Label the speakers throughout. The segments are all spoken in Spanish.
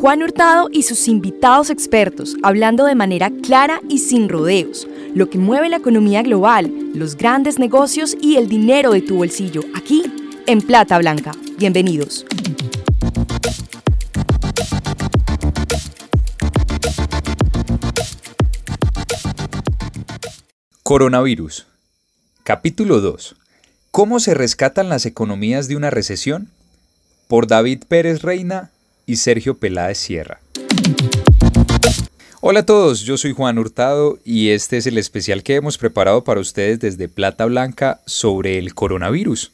Speaker 1: Juan Hurtado y sus invitados expertos hablando de manera clara y sin rodeos, lo que mueve la economía global, los grandes negocios y el dinero de tu bolsillo, aquí en Plata Blanca. Bienvenidos.
Speaker 2: Coronavirus. Capítulo 2. ¿Cómo se rescatan las economías de una recesión? Por David Pérez Reina y Sergio Peláez Sierra. Hola a todos, yo soy Juan Hurtado y este es el especial que hemos preparado para ustedes desde Plata Blanca sobre el coronavirus.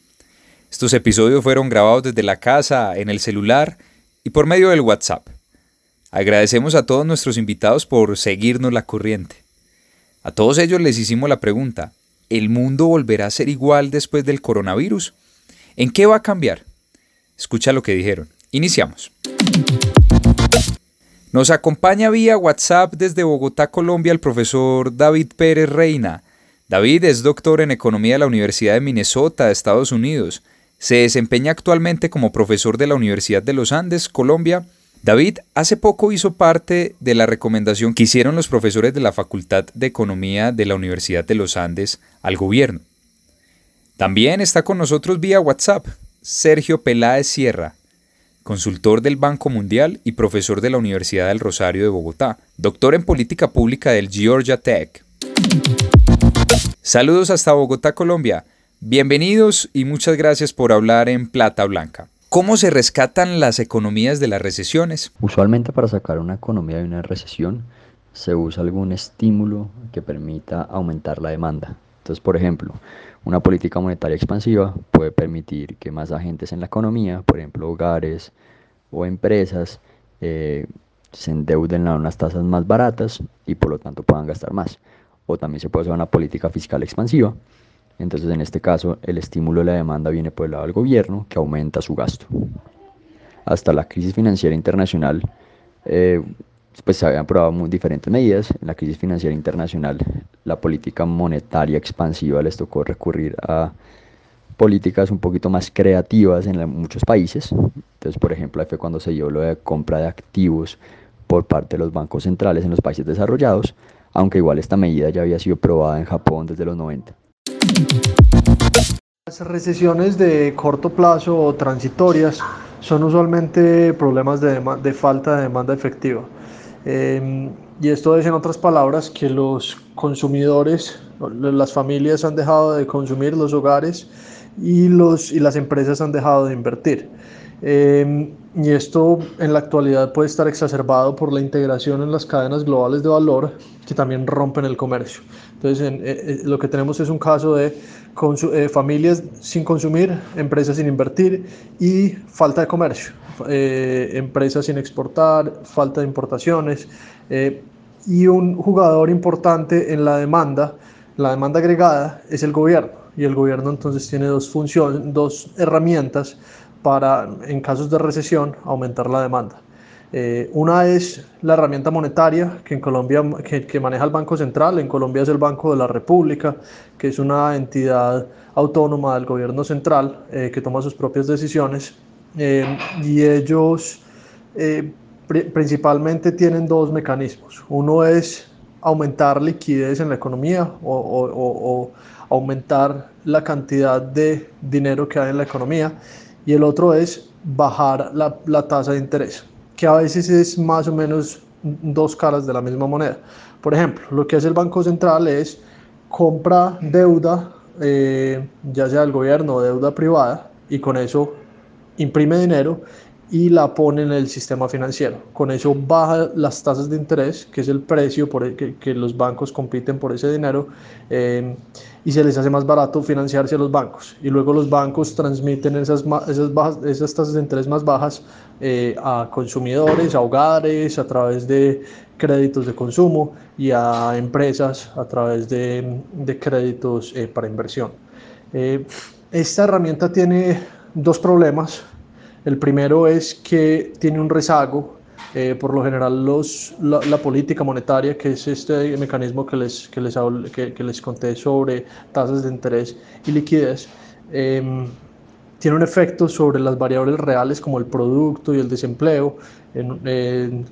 Speaker 2: Estos episodios fueron grabados desde la casa, en el celular y por medio del WhatsApp. Agradecemos a todos nuestros invitados por seguirnos la corriente. A todos ellos les hicimos la pregunta, ¿el mundo volverá a ser igual después del coronavirus? ¿En qué va a cambiar? Escucha lo que dijeron. Iniciamos. Nos acompaña vía WhatsApp desde Bogotá, Colombia, el profesor David Pérez Reina. David es doctor en Economía de la Universidad de Minnesota, Estados Unidos. Se desempeña actualmente como profesor de la Universidad de los Andes, Colombia. David hace poco hizo parte de la recomendación que hicieron los profesores de la Facultad de Economía de la Universidad de los Andes al gobierno. También está con nosotros vía WhatsApp Sergio Peláez Sierra, consultor del Banco Mundial y profesor de la Universidad del Rosario de Bogotá, doctor en política pública del Georgia Tech. Saludos hasta Bogotá, Colombia. Bienvenidos y muchas gracias por hablar en Plata Blanca. ¿Cómo se rescatan las economías de las recesiones?
Speaker 3: Usualmente para sacar una economía de una recesión se usa algún estímulo que permita aumentar la demanda. Entonces, por ejemplo, una política monetaria expansiva puede permitir que más agentes en la economía, por ejemplo hogares o empresas, eh, se endeuden a unas tasas más baratas y por lo tanto puedan gastar más. O también se puede usar una política fiscal expansiva. Entonces en este caso el estímulo de la demanda viene por el lado del gobierno que aumenta su gasto. Hasta la crisis financiera internacional eh, pues se habían probado muy diferentes medidas. En la crisis financiera internacional, la política monetaria expansiva les tocó recurrir a políticas un poquito más creativas en muchos países. Entonces, por ejemplo, ahí fue cuando se dio lo de compra de activos por parte de los bancos centrales en los países desarrollados, aunque igual esta medida ya había sido probada en Japón desde los 90.
Speaker 4: Las recesiones de corto plazo o transitorias son usualmente problemas de, de falta de demanda efectiva. Em, y esto es, en otras palabras, que los consumidores, las familias han dejado de consumir, los hogares y, los, y las empresas han dejado de invertir. Em, y esto en la actualidad puede estar exacerbado por la integración en las cadenas globales de valor que también rompen el comercio. Entonces, eh, eh, lo que tenemos es un caso de eh, familias sin consumir, empresas sin invertir y falta de comercio, empresas sin exportar, falta de importaciones y un jugador importante en la demanda, la demanda agregada, es el gobierno. Y el gobierno entonces tiene dos funciones, dos herramientas para, en casos de recesión, aumentar la demanda. Eh, una es la herramienta monetaria que en Colombia que, maneja el Banco Central. En Colombia es el Banco de la República, que es una entidad autónoma del gobierno central eh, que toma sus propias decisiones. Eh, y ellos principalmente tienen dos mecanismos. Uno es aumentar liquidez en la economía o, o aumentar la cantidad de dinero que hay en la economía y el otro es bajar la, la tasa de interés, que a veces es más o menos dos caras de la misma moneda. Por ejemplo, lo que hace el Banco Central es compra deuda, eh, ya sea del gobierno o deuda privada, y con eso imprime dinero y la pone en el sistema financiero. Con eso baja las tasas de interés, que es el precio por el que, los bancos compiten por ese dinero, eh, y se les hace más barato financiarse a los bancos. Y luego los bancos transmiten esas, esas, bajas, esas tasas de interés más bajas eh, a consumidores, a hogares, a través de créditos de consumo y a empresas a través de, de créditos eh, para inversión. esta herramienta tiene dos problemas el primero es que tiene un rezago, eh, por lo general la, política monetaria, que es este mecanismo que les, que les, que, les conté sobre tasas de interés y liquidez, em, tiene un efecto sobre las variables reales como el producto y el desempleo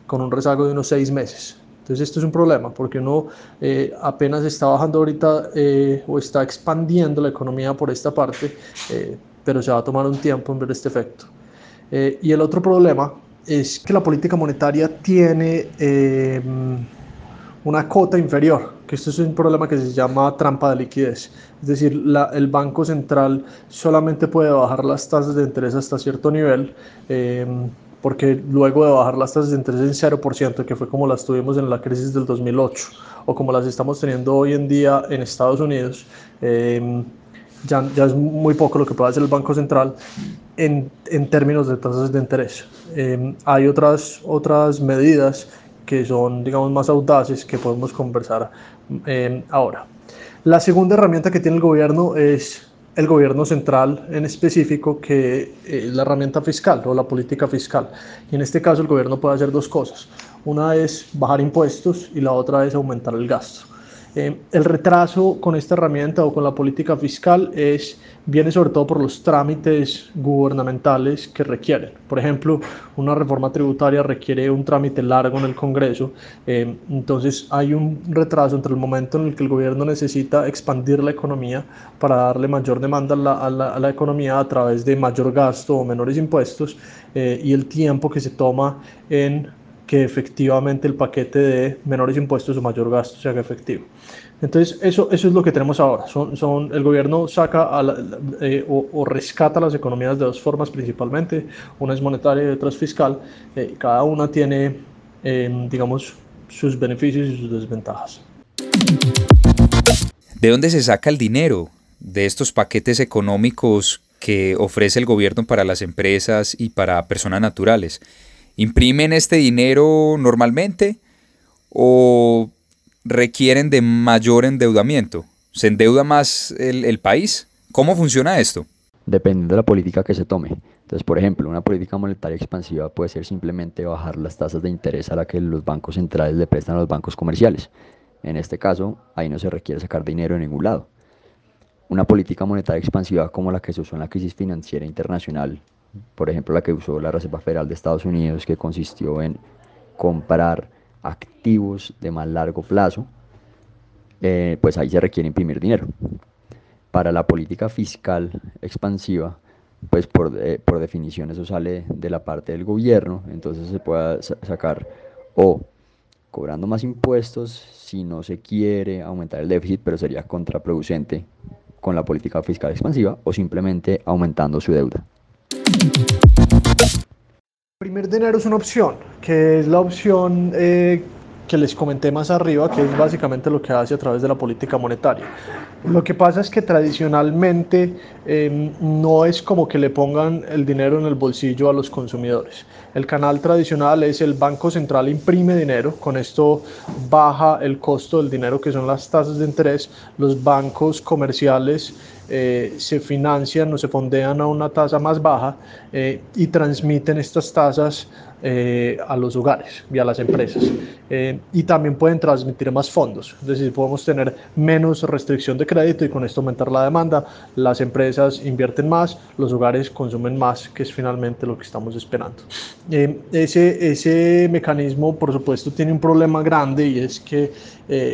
Speaker 4: con un rezago de unos seis meses. Entonces esto es un problema porque uno eh, apenas está bajando ahorita eh, o está expandiendo la economía por esta parte, pero se va a tomar un tiempo en ver este efecto. Y el otro problema es que la política monetaria tiene una cota inferior, que esto es un problema que se llama trampa de liquidez. Es decir, el Banco Central solamente puede bajar las tasas de interés hasta cierto nivel porque luego de bajar las tasas de interés en 0%, que fue como las tuvimos en la crisis del 2008, o como las estamos teniendo hoy en día en Estados Unidos, ya, ya, es muy poco lo que puede hacer el Banco Central en, en términos de tasas de interés. Em, hay otras, otras medidas que son, digamos, más audaces que podemos conversar em, ahora. La segunda herramienta que tiene el gobierno es el gobierno central en específico, que es la herramienta fiscal o la política fiscal. Y en este caso el gobierno puede hacer dos cosas. Una es bajar impuestos y la otra es aumentar el gasto. Eh, el retraso con esta herramienta o con la política fiscal es, viene sobre todo por los trámites gubernamentales que requieren. Por ejemplo, una reforma tributaria requiere un trámite largo en el Congreso, eh, entonces hay un retraso entre el momento en el que el gobierno necesita expandir la economía para darle mayor demanda a la, economía a través de mayor gasto o menores impuestos eh, y el tiempo que se toma en que efectivamente el paquete de menores impuestos o mayor gasto se haga efectivo. Entonces, eso, eso es lo que tenemos ahora. Son, son, el gobierno saca eh, o, rescata las economías de dos formas principalmente. Una es monetaria y otra es fiscal. Eh, cada una tiene, em, digamos, sus beneficios y sus desventajas.
Speaker 2: ¿De dónde se saca el dinero de estos paquetes económicos que ofrece el gobierno para las empresas y para personas naturales? ¿Imprimen este dinero normalmente o requieren de mayor endeudamiento? ¿Se endeuda más el, país? ¿Cómo funciona esto?
Speaker 3: Depende de la política que se tome. Entonces, por ejemplo, una política monetaria expansiva puede ser simplemente bajar las tasas de interés a la que los bancos centrales le prestan a los bancos comerciales. En este caso, ahí no se requiere sacar dinero de ningún lado. Una política monetaria expansiva como la que se usó en la crisis financiera internacional por ejemplo la que usó la Reserva Federal de Estados Unidos, que consistió en comprar activos de más largo plazo, eh, pues ahí se requiere imprimir dinero. Para la política fiscal expansiva, pues por, eh, por definición eso sale de la parte del gobierno, entonces se puede sacar o cobrando más impuestos si no se quiere aumentar el déficit, pero sería contraproducente con la política fiscal expansiva, o simplemente aumentando su deuda.
Speaker 4: Primer dinero es una opción, que es la opción eh, que les comenté más arriba, que es básicamente lo que hace a través de la política monetaria. Lo que pasa es que tradicionalmente em, no es como que le pongan el dinero en el bolsillo a los consumidores. El canal tradicional es el Banco Central imprime dinero, con esto baja el costo del dinero que son las tasas de interés. Los bancos comerciales eh, se financian o se fondean a una tasa más baja eh, y transmiten estas tasas eh, a los hogares y a las empresas. y también pueden transmitir más fondos, es decir, podemos tener menos restricción de crédito y con esto aumentar la demanda. Las empresas invierten más, los hogares consumen más, que es finalmente lo que estamos esperando. ese, ese mecanismo, por supuesto, tiene un problema grande y es que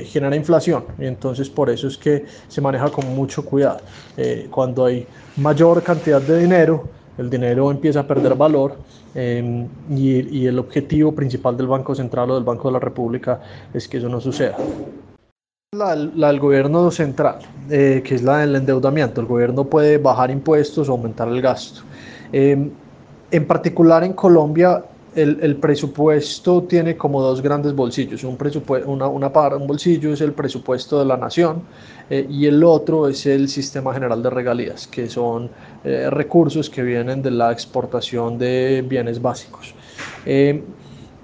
Speaker 4: genera inflación y entonces por eso es que se maneja con mucho cuidado. Eh, cuando hay mayor cantidad de dinero, el dinero empieza a perder valor em, y, el objetivo principal del Banco Central o del Banco de la República es que eso no suceda. La, del gobierno central, eh, que es la del endeudamiento. El gobierno puede bajar impuestos o aumentar el gasto. Em, en particular en Colombia el, presupuesto tiene como dos grandes bolsillos. Un, una, una un bolsillo es el presupuesto de la nación eh, y el otro es el sistema general de regalías, que son eh, recursos que vienen de la exportación de bienes básicos. Eh,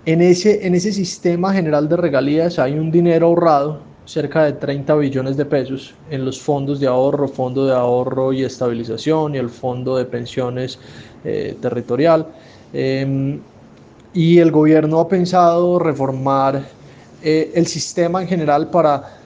Speaker 4: en, ese, en ese sistema general de regalías hay un dinero ahorrado, cerca de 30 billones de pesos, en los fondos de ahorro, fondo de ahorro y estabilización y el fondo de pensiones territorial. Y el gobierno ha pensado reformar eh, el sistema en general para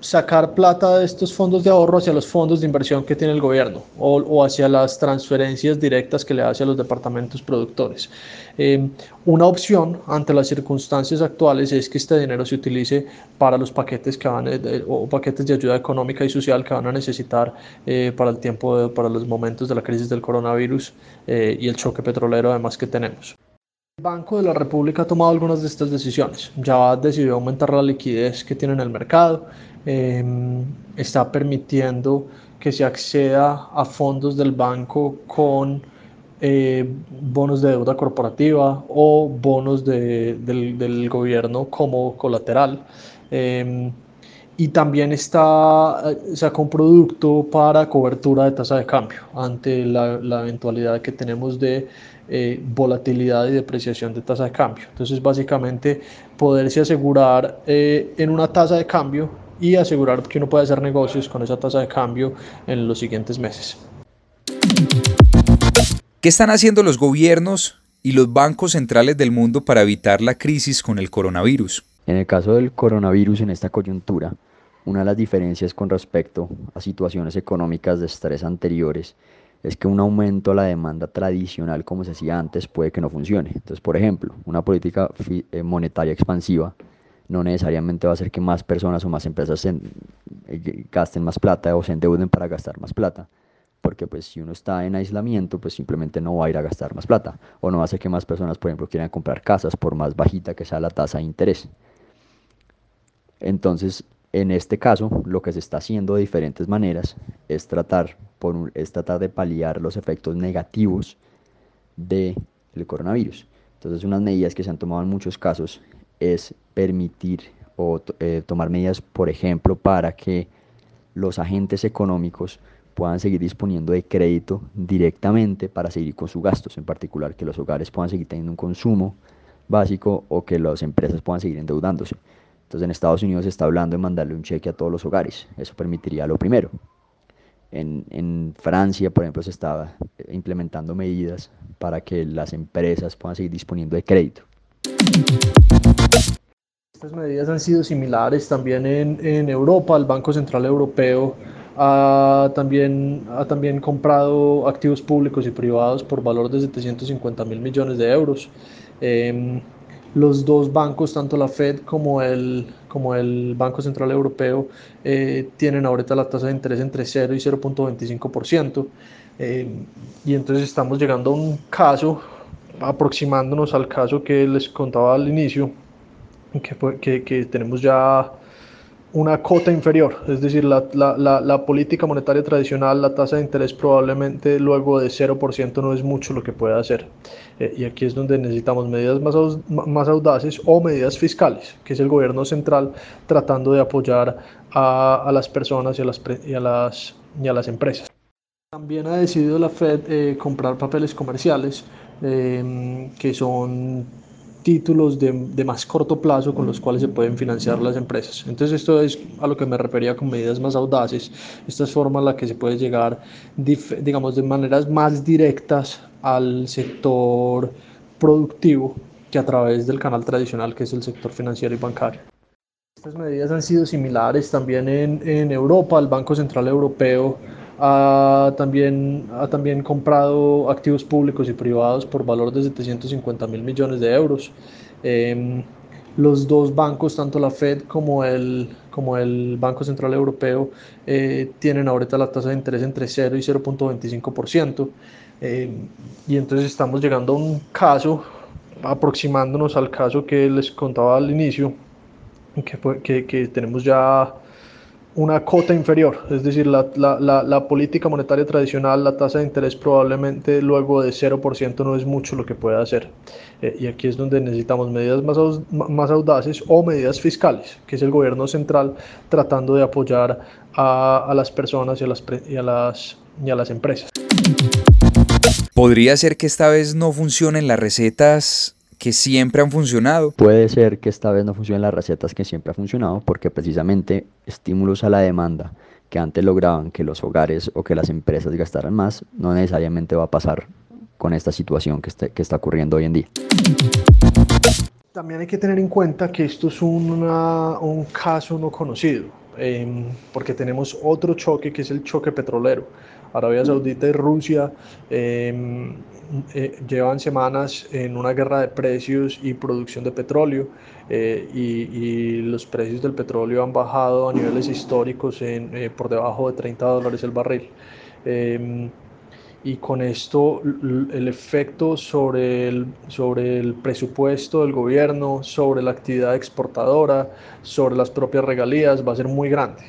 Speaker 4: sacar plata de estos fondos de ahorro hacia los fondos de inversión que tiene el gobierno o, hacia las transferencias directas que le hace a los departamentos productores. Em, una opción ante las circunstancias actuales es que este dinero se utilice para los paquetes que van eh, o paquetes de ayuda económica y social que van a necesitar eh, para el tiempo para los momentos de la crisis del coronavirus eh, y el choque petrolero además que tenemos. El Banco de la República ha tomado algunas de estas decisiones. Ya decidió aumentar la liquidez que tiene en el mercado, em, está permitiendo que se acceda a fondos del banco con eh, bonos de deuda corporativa o bonos del, del, gobierno como colateral. Em, y también está, eh, sacó un producto para cobertura de tasa de cambio ante la, la eventualidad que tenemos de eh, volatilidad y depreciación de tasa de cambio. Entonces, básicamente, poderse asegurar eh, en una tasa de cambio y asegurar que uno puede hacer negocios con esa tasa de cambio en los siguientes meses.
Speaker 2: ¿Qué están haciendo los gobiernos y los bancos centrales del mundo para evitar la crisis con el coronavirus?
Speaker 3: En el caso del coronavirus en esta coyuntura, una de las diferencias con respecto a situaciones económicas de estrés anteriores es que un aumento a la demanda tradicional como se hacía antes puede que no funcione. Entonces, por ejemplo, una política eh, monetaria expansiva no necesariamente va a hacer que más personas o más empresas eh, gasten más plata o se endeuden para gastar más plata. Porque pues si uno está en aislamiento, pues simplemente no va a ir a gastar más plata. O no va a hacer que más personas, por ejemplo, quieran comprar casas por más bajita que sea la tasa de interés. Entonces, en este caso, lo que se está haciendo de diferentes maneras es tratar, por es tratar de paliar los efectos negativos del coronavirus. Entonces, unas medidas que se han tomado en muchos casos es permitir o eh, tomar medidas, por ejemplo, para que los agentes económicos puedan seguir disponiendo de crédito directamente para seguir con sus gastos, en particular que los hogares puedan seguir teniendo un consumo básico o que las empresas puedan seguir endeudándose. Entonces en Estados Unidos se está hablando de mandarle un cheque a todos los hogares. Eso permitiría lo primero. En, Francia, por ejemplo, se está implementando medidas para que las empresas puedan seguir disponiendo de crédito.
Speaker 4: Estas medidas han sido similares también en, Europa. El Banco Central Europeo ha también, ha también comprado activos públicos y privados por valor de 750 mil millones de euros. Em, los dos bancos, tanto la Fed como el, como el Banco Central Europeo, eh, tienen ahorita la tasa de interés entre 0 y 0.25%. Eh, y entonces estamos llegando a un caso, aproximándonos al caso que les contaba al inicio, que, que, que tenemos ya una cota inferior, es decir, la, la, la, política monetaria tradicional, la tasa de interés probablemente luego de 0% no es mucho lo que puede hacer. Eh, y aquí es donde necesitamos medidas más, más audaces o medidas fiscales, que es el gobierno central tratando de apoyar a, a las personas y a las, y a las, y a las empresas. También ha decidido la Fed eh, comprar papeles comerciales eh, que son títulos de, de, más corto plazo con los cuales se pueden financiar las empresas. Entonces esto es a lo que me refería con medidas más audaces. Esta es forma en la que se puede llegar, digamos, de maneras más directas al sector productivo que a través del canal tradicional que es el sector financiero y bancario. Estas medidas han sido similares también en, en Europa. El Banco Central Europeo ha también, ha también comprado activos públicos y privados por valor de 750 mil millones de euros. Em, los dos bancos, tanto la Fed como el, como el Banco Central Europeo, eh, tienen ahorita la tasa de interés entre 0 y 0.25%. Em, y entonces estamos llegando a un caso, aproximándonos al caso que les contaba al inicio, que, que, que tenemos ya una cota inferior, es decir, la, la, la, política monetaria tradicional, la tasa de interés probablemente luego de 0% no es mucho lo que puede hacer. Eh, y aquí es donde necesitamos medidas más, más audaces o medidas fiscales, que es el gobierno central tratando de apoyar a, a las personas y a las, y a las, y a las empresas.
Speaker 2: ¿Podría ser que esta vez no funcionen las recetas que siempre han funcionado.
Speaker 3: Puede ser que esta vez no funcionen las recetas que siempre han funcionado porque precisamente estímulos a la demanda que antes lograban que los hogares o que las empresas gastaran más, no necesariamente va a pasar con esta situación que está, que está ocurriendo hoy en día.
Speaker 4: También hay que tener en cuenta que esto es un caso no conocido. Em, porque tenemos otro choque que es el choque petrolero. Arabia Saudita y Rusia em, eh, llevan semanas en una guerra de precios y producción de petróleo eh, y, los precios del petróleo han bajado a niveles históricos eh, por debajo de 30 dólares el barril. Y con esto el efecto sobre el, sobre el presupuesto del gobierno, sobre la actividad exportadora, sobre las propias regalías va a ser muy grande.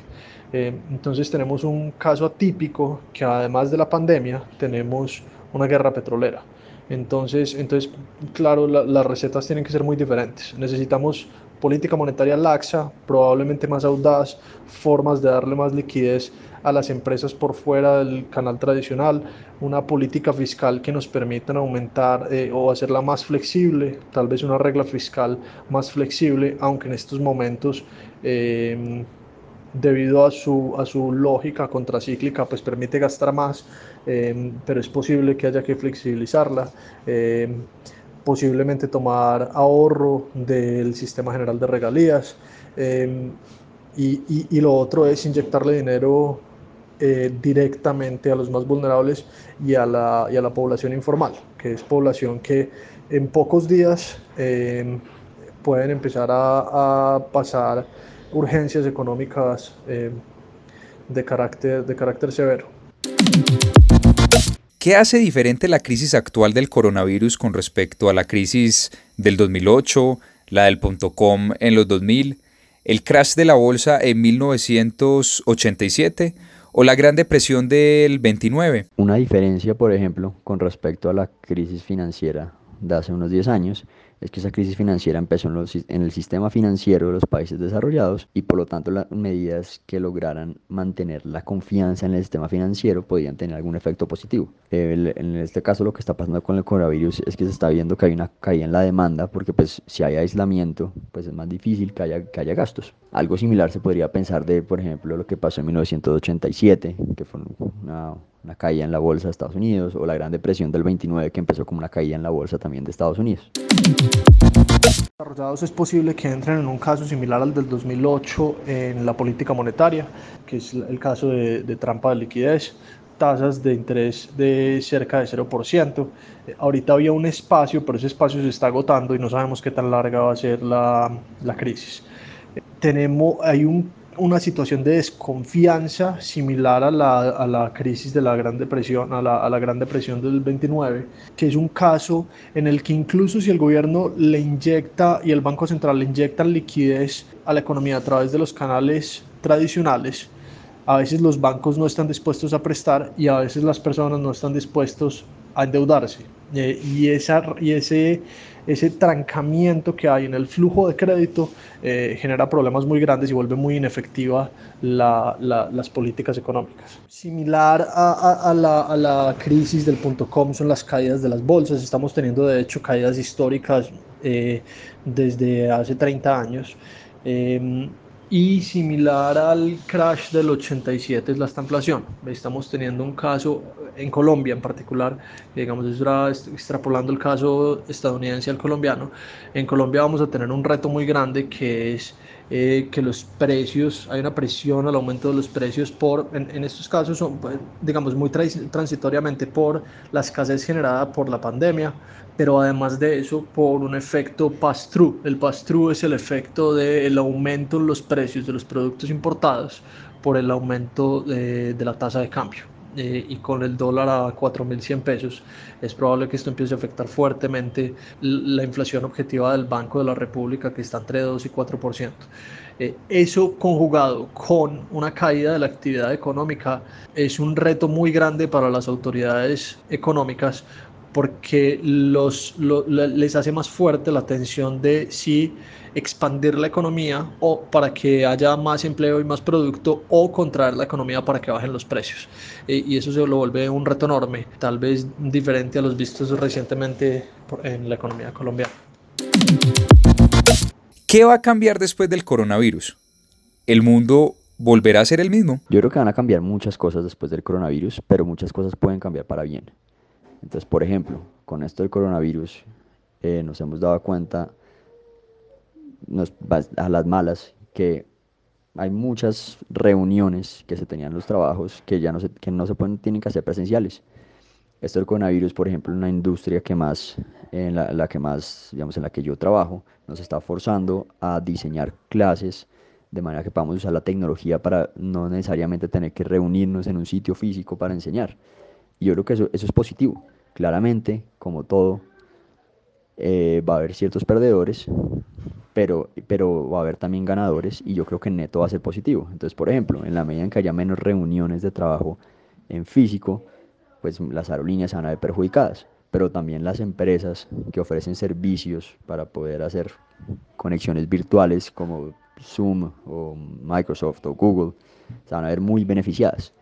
Speaker 4: Eh, entonces tenemos un caso atípico que además de la pandemia tenemos una guerra petrolera. Entonces, entonces claro, las recetas tienen que ser muy diferentes. Necesitamos política monetaria laxa, probablemente más audaz, formas de darle más liquidez a las empresas por fuera del canal tradicional, una política fiscal que nos permita aumentar eh, o hacerla más flexible, tal vez una regla fiscal más flexible, aunque en estos momentos... Eh, debido a su, a su lógica contracíclica, pues permite gastar más, eh, pero es posible que haya que flexibilizarla, eh, posiblemente tomar ahorro del sistema general de regalías, eh, y, y, lo otro es inyectarle dinero directamente a los más vulnerables y a, la, y a la población informal, que es población que en pocos días pueden empezar a, a pasar urgencias económicas eh, de, carácter, de carácter severo.
Speaker 2: ¿Qué hace diferente la crisis actual del coronavirus con respecto a la crisis del 2008, la del .com en los 2000, el crash de la bolsa en 1987 o la Gran Depresión del 29?
Speaker 3: Una diferencia, por ejemplo, con respecto a la crisis financiera de hace unos 10 años es que esa crisis financiera empezó en, el sistema financiero de los países desarrollados y por lo tanto las medidas que lograran mantener la confianza en el sistema financiero podían tener algún efecto positivo. en este caso lo que está pasando con el coronavirus es que se está viendo que hay una caída en la demanda porque pues si hay aislamiento pues es más difícil que haya, que haya gastos. Algo similar se podría pensar de por ejemplo lo que pasó en 1987 que fue una, una caída en la bolsa de Estados Unidos o la Gran Depresión del 29 que empezó como una caída en la bolsa también de Estados Unidos.
Speaker 4: Desarrollados es posible que entren en un caso similar al del 2008 en la política monetaria, que es el caso de, trampa de liquidez, tasas de interés de cerca de 0%. Eh, ahorita había un espacio, pero ese espacio se está agotando y no sabemos qué tan larga va a ser la, la crisis. Eh, tenemos, hay un una situación de desconfianza similar a la, a la crisis de la Gran Depresión, a la, a la, Gran Depresión del 29, que es un caso en el que incluso si el gobierno le inyecta y el Banco Central le inyectan liquidez a la economía a través de los canales tradicionales, a veces los bancos no están dispuestos a prestar y a veces las personas no están dispuestos a endeudarse. Eh, y, esa, y ese, ese trancamiento que hay en el flujo de crédito eh, genera problemas muy grandes y vuelve muy inefectiva la, las políticas económicas. Similar a, a, la, a, la, crisis del punto com son las caídas de las bolsas. Estamos teniendo de hecho caídas históricas eh, desde hace 30 años. Em, y similar al crash del 87 es la inflación. Estamos teniendo un caso en Colombia en particular, digamos, extrapolando el caso estadounidense al colombiano. En Colombia vamos a tener un reto muy grande que es eh, que los precios, hay una presión al aumento de los precios por, en, estos casos son, pues, digamos, muy transitoriamente por la escasez generada por la pandemia, pero además de eso por un efecto pass-through. El pass-through es el efecto del aumento en los precios de los productos importados por el aumento de la tasa de cambio. Eh, y con el dólar a 4.100 pesos, es probable que esto empiece a afectar fuertemente la inflación objetiva del Banco de la República, que está entre 2 y 4%. Eh, eso conjugado con una caída de la actividad económica es un reto muy grande para las autoridades económicas porque los, les hace más fuerte la tensión de si expandir la economía o para que haya más empleo y más producto o contraer la economía para que bajen los precios. y eso se lo vuelve un reto enorme, tal vez diferente a los vistos recientemente en la economía colombiana.
Speaker 2: ¿Qué va a cambiar después del coronavirus? ¿El mundo volverá a ser el mismo?
Speaker 3: Yo creo que van a cambiar muchas cosas después del coronavirus, pero muchas cosas pueden cambiar para bien. Entonces, por ejemplo, con esto del coronavirus, eh, nos hemos dado cuenta a las malas que hay muchas reuniones que se tenían en los trabajos que ya no se, que no se pueden, tienen que hacer presenciales. Esto del coronavirus, por ejemplo, una industria que más, en la, la, que más, digamos, en la que yo trabajo, nos está forzando a diseñar clases de manera que podamos usar la tecnología para no necesariamente tener que reunirnos en un sitio físico para enseñar. Y yo creo que eso, eso es positivo. Claramente, como todo, eh, va a haber ciertos perdedores, pero, pero va a haber también ganadores y yo creo que neto va a ser positivo. Entonces, por ejemplo, en la medida en que haya menos reuniones de trabajo en físico, pues las aerolíneas van a ver perjudicadas, pero también las empresas que ofrecen servicios para poder hacer conexiones virtuales como Zoom o Microsoft o Google se van a ver muy beneficiadas.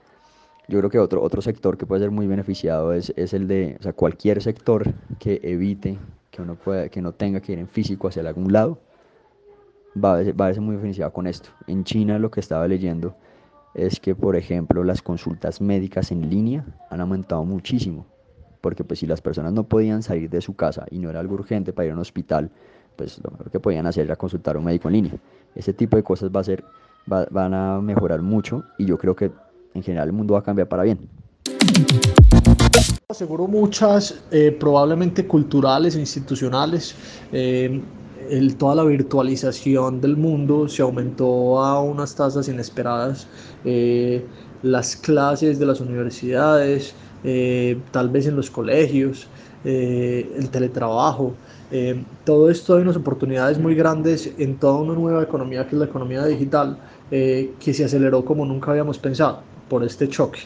Speaker 3: Yo creo que otro, otro sector que puede ser muy beneficiado es, es el de, o sea, cualquier sector que evite que uno pueda, que no tenga que ir en físico hacia algún lado, va a, va a ser muy beneficiado con esto. En China lo que estaba leyendo es que, por ejemplo, las consultas médicas en línea han aumentado muchísimo, porque pues si las personas no podían salir de su casa y no era algo urgente para ir a un hospital, pues lo mejor que podían hacer era consultar a un médico en línea. Ese tipo de cosas va a ser, va, van a mejorar mucho y yo creo que en general el mundo va a cambiar para bien.
Speaker 4: Seguro muchas, eh, probablemente culturales e institucionales. Eh, el, toda la virtualización del mundo se aumentó a unas tasas inesperadas. Eh, las clases de las universidades, eh, tal vez en los colegios, eh, el teletrabajo. Eh, todo esto hay unas oportunidades muy grandes en toda una nueva economía que es la economía digital, que se aceleró como nunca habíamos pensado por este choque.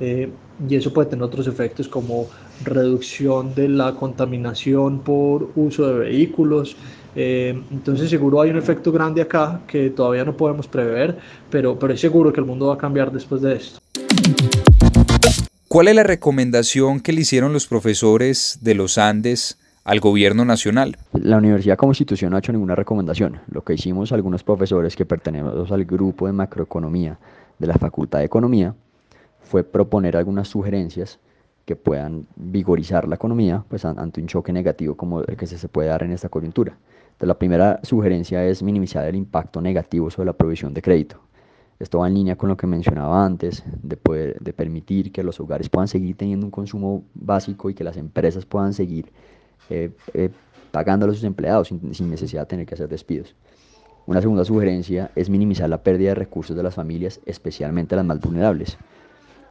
Speaker 4: Eh, y eso puede tener otros efectos como reducción de la contaminación por uso de vehículos. Eh, entonces seguro hay un efecto grande acá que todavía no podemos prever, pero, pero es seguro que el mundo va a cambiar después de esto.
Speaker 2: ¿Cuál es la recomendación que le hicieron los profesores de los Andes al gobierno nacional?
Speaker 3: La universidad como institución no ha hecho ninguna recomendación. Lo que hicimos algunos profesores que pertenecemos al grupo de macroeconomía de la Facultad de Economía fue proponer algunas sugerencias que puedan vigorizar la economía pues, ante un choque negativo como el que se puede dar en esta coyuntura. La primera sugerencia es minimizar el impacto negativo sobre la provisión de crédito. Esto va en línea con lo que mencionaba antes, de, poder, de permitir que los hogares puedan seguir teniendo un consumo básico y que las empresas puedan seguir eh, eh, pagándole a sus empleados sin necesidad de tener que hacer despidos. Una segunda sugerencia es minimizar la pérdida de recursos de las familias, especialmente las más vulnerables.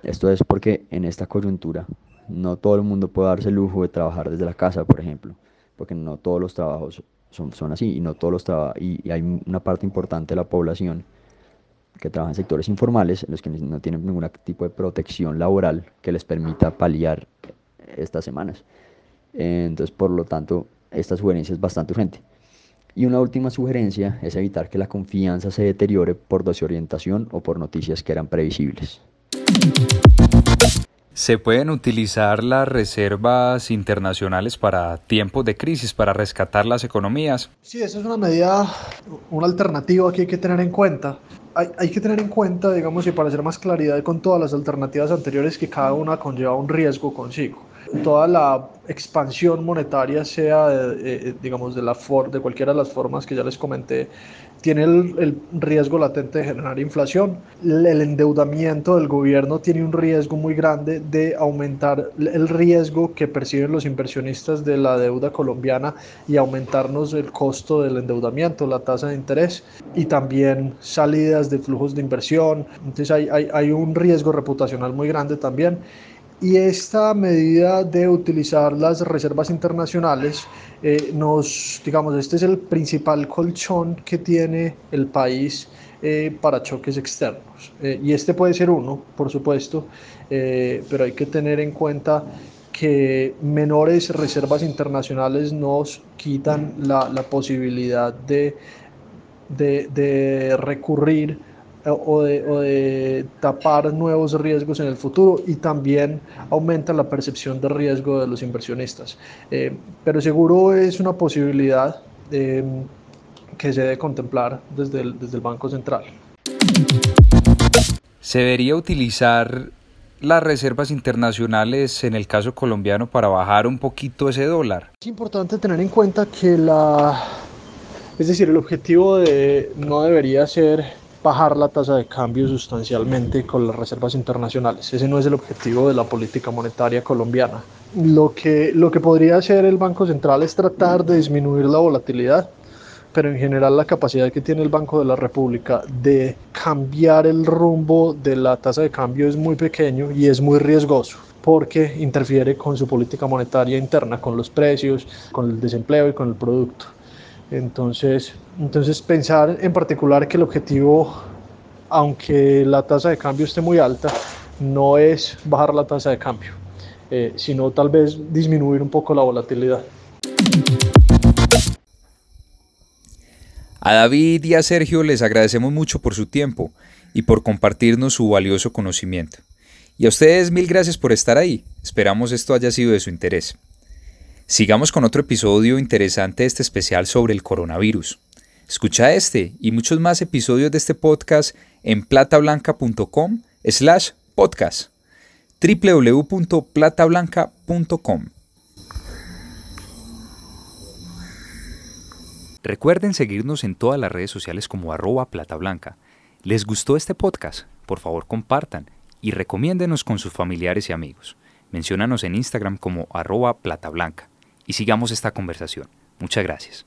Speaker 3: Esto es porque en esta coyuntura no todo el mundo puede darse el lujo de trabajar desde la casa, por ejemplo, porque no todos los trabajos son, así y no todos los y, hay una parte importante de la población que trabaja en sectores informales, los que no tienen ningún tipo de protección laboral que les permita paliar estas semanas. Entonces, por lo tanto, esta sugerencia es bastante urgente. Y una última sugerencia es evitar que la confianza se deteriore por desorientación o por noticias que eran previsibles.
Speaker 2: ¿Se pueden utilizar las reservas internacionales para tiempos de crisis, para rescatar las economías?
Speaker 4: Sí, esa es una medida, una alternativa que hay que tener en cuenta. Hay, hay, que tener en cuenta, digamos, y para hacer más claridad con todas las alternativas anteriores, que cada una conlleva un riesgo consigo. Toda la expansión monetaria, sea, de, eh, digamos, de, la for de cualquiera de las formas que ya les comenté, tiene el, el, riesgo latente de generar inflación. El endeudamiento del gobierno tiene un riesgo muy grande de aumentar el riesgo que perciben los inversionistas de la deuda colombiana y aumentarnos el costo del endeudamiento, la tasa de interés y también salidas de flujos de inversión. Entonces hay, hay, hay un riesgo reputacional muy grande también. Y esta medida de utilizar las reservas internacionales eh, nos, digamos, este es el principal colchón que tiene el país eh, para choques externos. Eh, y este puede ser uno, por supuesto, pero hay que tener en cuenta que menores reservas internacionales nos quitan la, la posibilidad de, de, de recurrir o de, o de, tapar nuevos riesgos en el futuro y también aumenta la percepción de riesgo de los inversionistas. Eh, pero seguro es una posibilidad eh, que se debe contemplar desde el, desde el Banco Central.
Speaker 2: ¿Se debería utilizar las reservas internacionales en el caso colombiano para bajar un poquito ese dólar?
Speaker 4: Es importante tener en cuenta que la... Es decir, el objetivo de, no debería ser bajar la tasa de cambio sustancialmente con las reservas internacionales. Ese no es el objetivo de la política monetaria colombiana. Lo que, lo que podría hacer el Banco Central es tratar de disminuir la volatilidad, pero en general la capacidad que tiene el Banco de la República de cambiar el rumbo de la tasa de cambio es muy pequeño y es muy riesgoso porque interfiere con su política monetaria interna, con los precios, con el desempleo y con el producto. Entonces, entonces pensar en particular que el objetivo, aunque la tasa de cambio esté muy alta, no es bajar la tasa de cambio, eh, sino tal vez disminuir un poco la volatilidad.
Speaker 2: A David y a Sergio les agradecemos mucho por su tiempo y por compartirnos su valioso conocimiento. Y a ustedes mil gracias por estar ahí. Esperamos esto haya sido de su interés. Sigamos con otro episodio interesante de este especial sobre el coronavirus. Escucha este y muchos más episodios de este podcast en platablanca.com slash podcast www.platablanca.com Recuerden seguirnos en todas las redes sociales como arroba platablanca. ¿Les gustó este podcast? Por favor compartan y recomiéndenos con sus familiares y amigos. Menciónanos en Instagram como arroba platablanca y sigamos esta conversación. Muchas gracias.